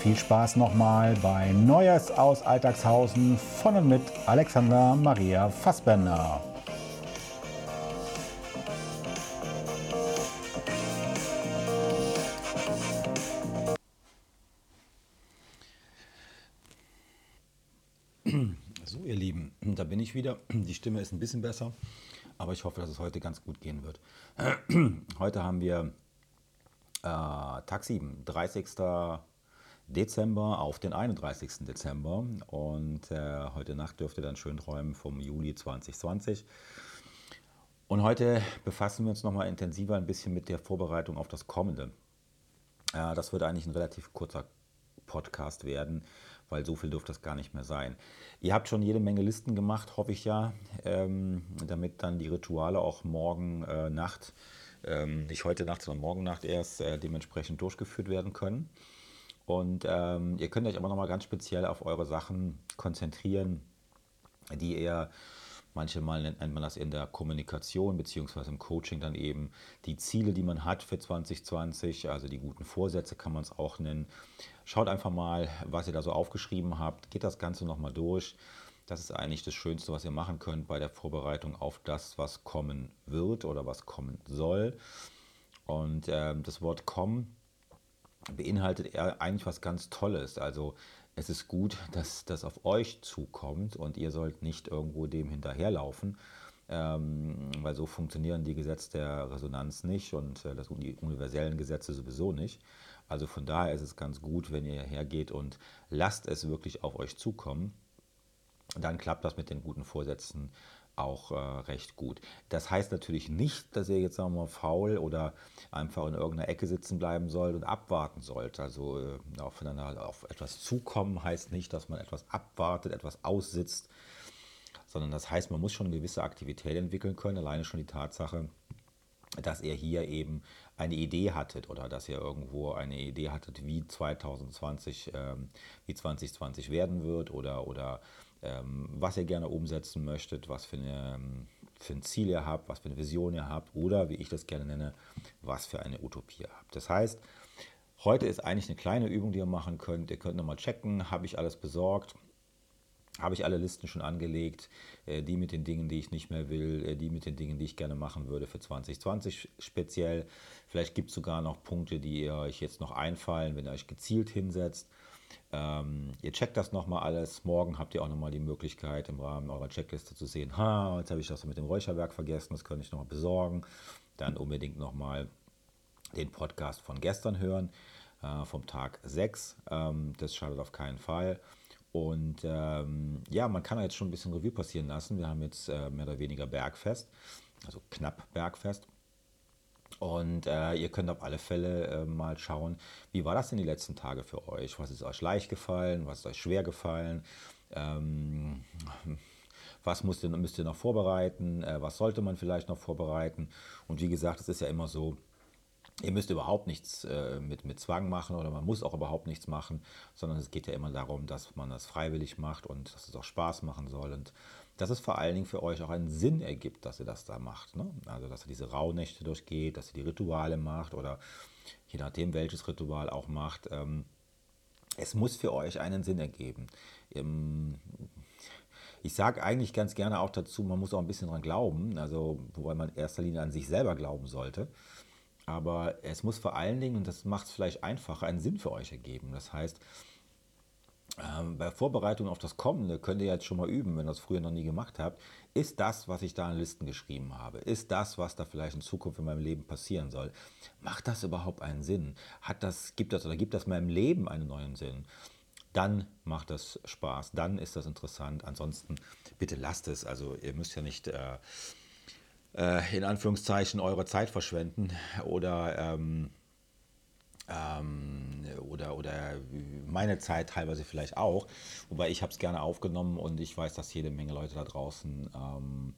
viel Spaß nochmal bei Neues aus Alltagshausen von und mit Alexander Maria Fassbender. So, ihr Lieben, da bin ich wieder. Die Stimme ist ein bisschen besser, aber ich hoffe, dass es heute ganz gut gehen wird. Heute haben wir äh, Tag 7, 30. Dezember auf den 31. Dezember und äh, heute Nacht dürft ihr dann schön träumen vom Juli 2020. Und heute befassen wir uns nochmal intensiver ein bisschen mit der Vorbereitung auf das Kommende. Äh, das wird eigentlich ein relativ kurzer Podcast werden, weil so viel dürfte das gar nicht mehr sein. Ihr habt schon jede Menge Listen gemacht, hoffe ich ja, ähm, damit dann die Rituale auch morgen äh, Nacht, ähm, nicht heute Nacht, sondern morgen Nacht erst äh, dementsprechend durchgeführt werden können. Und ähm, ihr könnt euch aber nochmal ganz speziell auf eure Sachen konzentrieren, die eher Manche Mal nennt man das in der Kommunikation beziehungsweise im Coaching dann eben die Ziele, die man hat für 2020, also die guten Vorsätze kann man es auch nennen. Schaut einfach mal, was ihr da so aufgeschrieben habt, geht das Ganze nochmal durch. Das ist eigentlich das Schönste, was ihr machen könnt bei der Vorbereitung auf das, was kommen wird oder was kommen soll. Und äh, das Wort kommen beinhaltet eigentlich was ganz Tolles. Also es ist gut, dass das auf euch zukommt und ihr sollt nicht irgendwo dem hinterherlaufen, ähm, weil so funktionieren die Gesetze der Resonanz nicht und äh, das, die universellen Gesetze sowieso nicht. Also von daher ist es ganz gut, wenn ihr hergeht und lasst es wirklich auf euch zukommen. Dann klappt das mit den guten Vorsätzen auch äh, recht gut. Das heißt natürlich nicht, dass ihr jetzt sagen faul oder einfach in irgendeiner Ecke sitzen bleiben sollt und abwarten sollt. Also äh, aufeinander auf etwas zukommen heißt nicht, dass man etwas abwartet, etwas aussitzt, sondern das heißt, man muss schon eine gewisse Aktivität entwickeln können. Alleine schon die Tatsache, dass ihr hier eben eine Idee hattet oder dass ihr irgendwo eine Idee hattet, wie 2020, ähm, wie 2020 werden wird oder, oder was ihr gerne umsetzen möchtet, was für, eine, ähm, für ein Ziel ihr habt, was für eine Vision ihr habt oder, wie ich das gerne nenne, was für eine Utopie ihr habt. Das heißt, heute ist eigentlich eine kleine Übung, die ihr machen könnt. Ihr könnt nochmal checken, habe ich alles besorgt, habe ich alle Listen schon angelegt, äh, die mit den Dingen, die ich nicht mehr will, äh, die mit den Dingen, die ich gerne machen würde für 2020 speziell. Vielleicht gibt es sogar noch Punkte, die euch jetzt noch einfallen, wenn ihr euch gezielt hinsetzt. Ähm, ihr checkt das nochmal alles. Morgen habt ihr auch nochmal die Möglichkeit, im Rahmen eurer Checkliste zu sehen, ha, jetzt habe ich das mit dem Räucherwerk vergessen, das könnte ich nochmal besorgen. Dann unbedingt nochmal den Podcast von gestern hören, äh, vom Tag 6. Ähm, das schadet auf keinen Fall. Und ähm, ja, man kann jetzt schon ein bisschen Revue passieren lassen. Wir haben jetzt äh, mehr oder weniger Bergfest, also knapp Bergfest. Und äh, ihr könnt auf alle Fälle äh, mal schauen, wie war das in die letzten Tage für euch? Was ist euch leicht gefallen? Was ist euch schwer gefallen? Ähm, was müsst ihr, müsst ihr noch vorbereiten? Äh, was sollte man vielleicht noch vorbereiten? Und wie gesagt, es ist ja immer so, Ihr müsst überhaupt nichts äh, mit, mit Zwang machen oder man muss auch überhaupt nichts machen, sondern es geht ja immer darum, dass man das freiwillig macht und dass es auch Spaß machen soll und dass es vor allen Dingen für euch auch einen Sinn ergibt, dass ihr das da macht. Ne? Also, dass ihr diese Rauhnächte durchgeht, dass ihr die Rituale macht oder je nachdem, welches Ritual auch macht. Ähm, es muss für euch einen Sinn ergeben. Ähm, ich sage eigentlich ganz gerne auch dazu, man muss auch ein bisschen dran glauben, also wobei man in erster Linie an sich selber glauben sollte. Aber es muss vor allen Dingen, und das macht es vielleicht einfacher, einen Sinn für euch ergeben. Das heißt, Ähm, bei Vorbereitung auf das Kommende könnt ihr jetzt schon mal üben, wenn ihr das früher noch nie gemacht habt. Ist das, was ich da in Listen geschrieben habe, ist das, was da vielleicht in Zukunft in meinem Leben passieren soll, macht das überhaupt einen Sinn? Hat das, gibt das oder gibt das meinem Leben einen neuen Sinn? Dann macht das Spaß, dann ist das interessant. Ansonsten bitte lasst es. Also ihr müsst ja nicht äh, äh, in Anführungszeichen eure Zeit verschwenden oder ähm, ähm, oder, oder meine Zeit teilweise vielleicht auch. Wobei ich habe es gerne aufgenommen und ich weiß, dass jede Menge Leute da draußen ähm,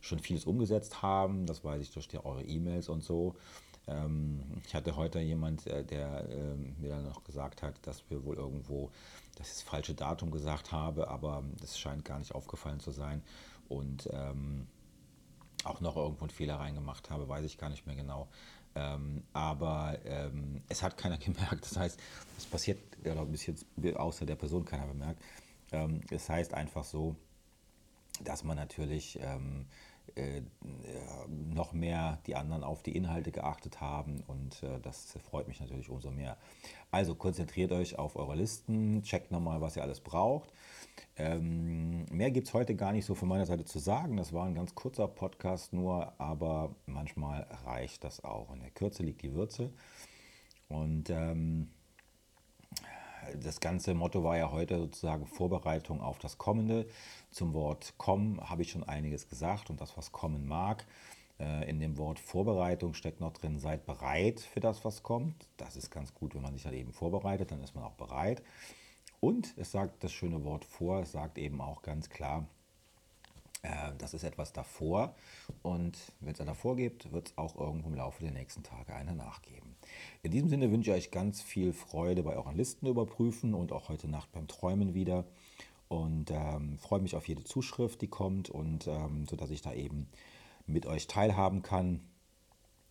schon vieles umgesetzt haben. Das weiß ich durch die, eure E-Mails und so. Ähm, ich hatte heute jemand, äh, der äh, mir dann noch gesagt hat, dass wir wohl irgendwo das, das falsche Datum gesagt habe, aber das scheint gar nicht aufgefallen zu sein. Und ähm, auch noch irgendwo einen Fehler reingemacht habe, weiß ich gar nicht mehr genau. Ähm, aber ähm, es hat keiner gemerkt. Das heißt, es passiert, oder bis jetzt außer der Person keiner bemerkt. Ähm, es heißt einfach so, dass man natürlich ähm, äh, noch mehr die anderen auf die Inhalte geachtet haben und äh, das freut mich natürlich umso mehr. Also konzentriert euch auf eure Listen, checkt nochmal, was ihr alles braucht. Ähm, mehr gibt es heute gar nicht so von meiner Seite zu sagen. Das war ein ganz kurzer Podcast nur, aber manchmal reicht das auch. In der Kürze liegt die Würze. Und ähm, das ganze Motto war ja heute sozusagen Vorbereitung auf das Kommende. Zum Wort kommen habe ich schon einiges gesagt und das, was kommen mag. Äh, in dem Wort Vorbereitung steckt noch drin, seid bereit für das, was kommt. Das ist ganz gut, wenn man sich dann eben vorbereitet, dann ist man auch bereit. Und es sagt das schöne Wort vor, es sagt eben auch ganz klar, äh, das ist etwas davor. Und wenn es einen davor gibt, wird es auch irgendwo im Laufe der nächsten Tage eine nachgeben. In diesem Sinne wünsche ich euch ganz viel Freude bei euren Listen überprüfen und auch heute Nacht beim Träumen wieder. Und ähm, freue mich auf jede Zuschrift, die kommt und ähm, sodass ich da eben mit euch teilhaben kann,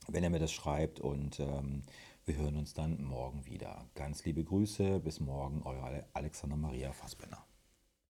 wenn ihr mir das schreibt. Und ähm, wir hören uns dann morgen wieder. Ganz liebe Grüße, bis morgen, euer Alexander Maria Fassbender.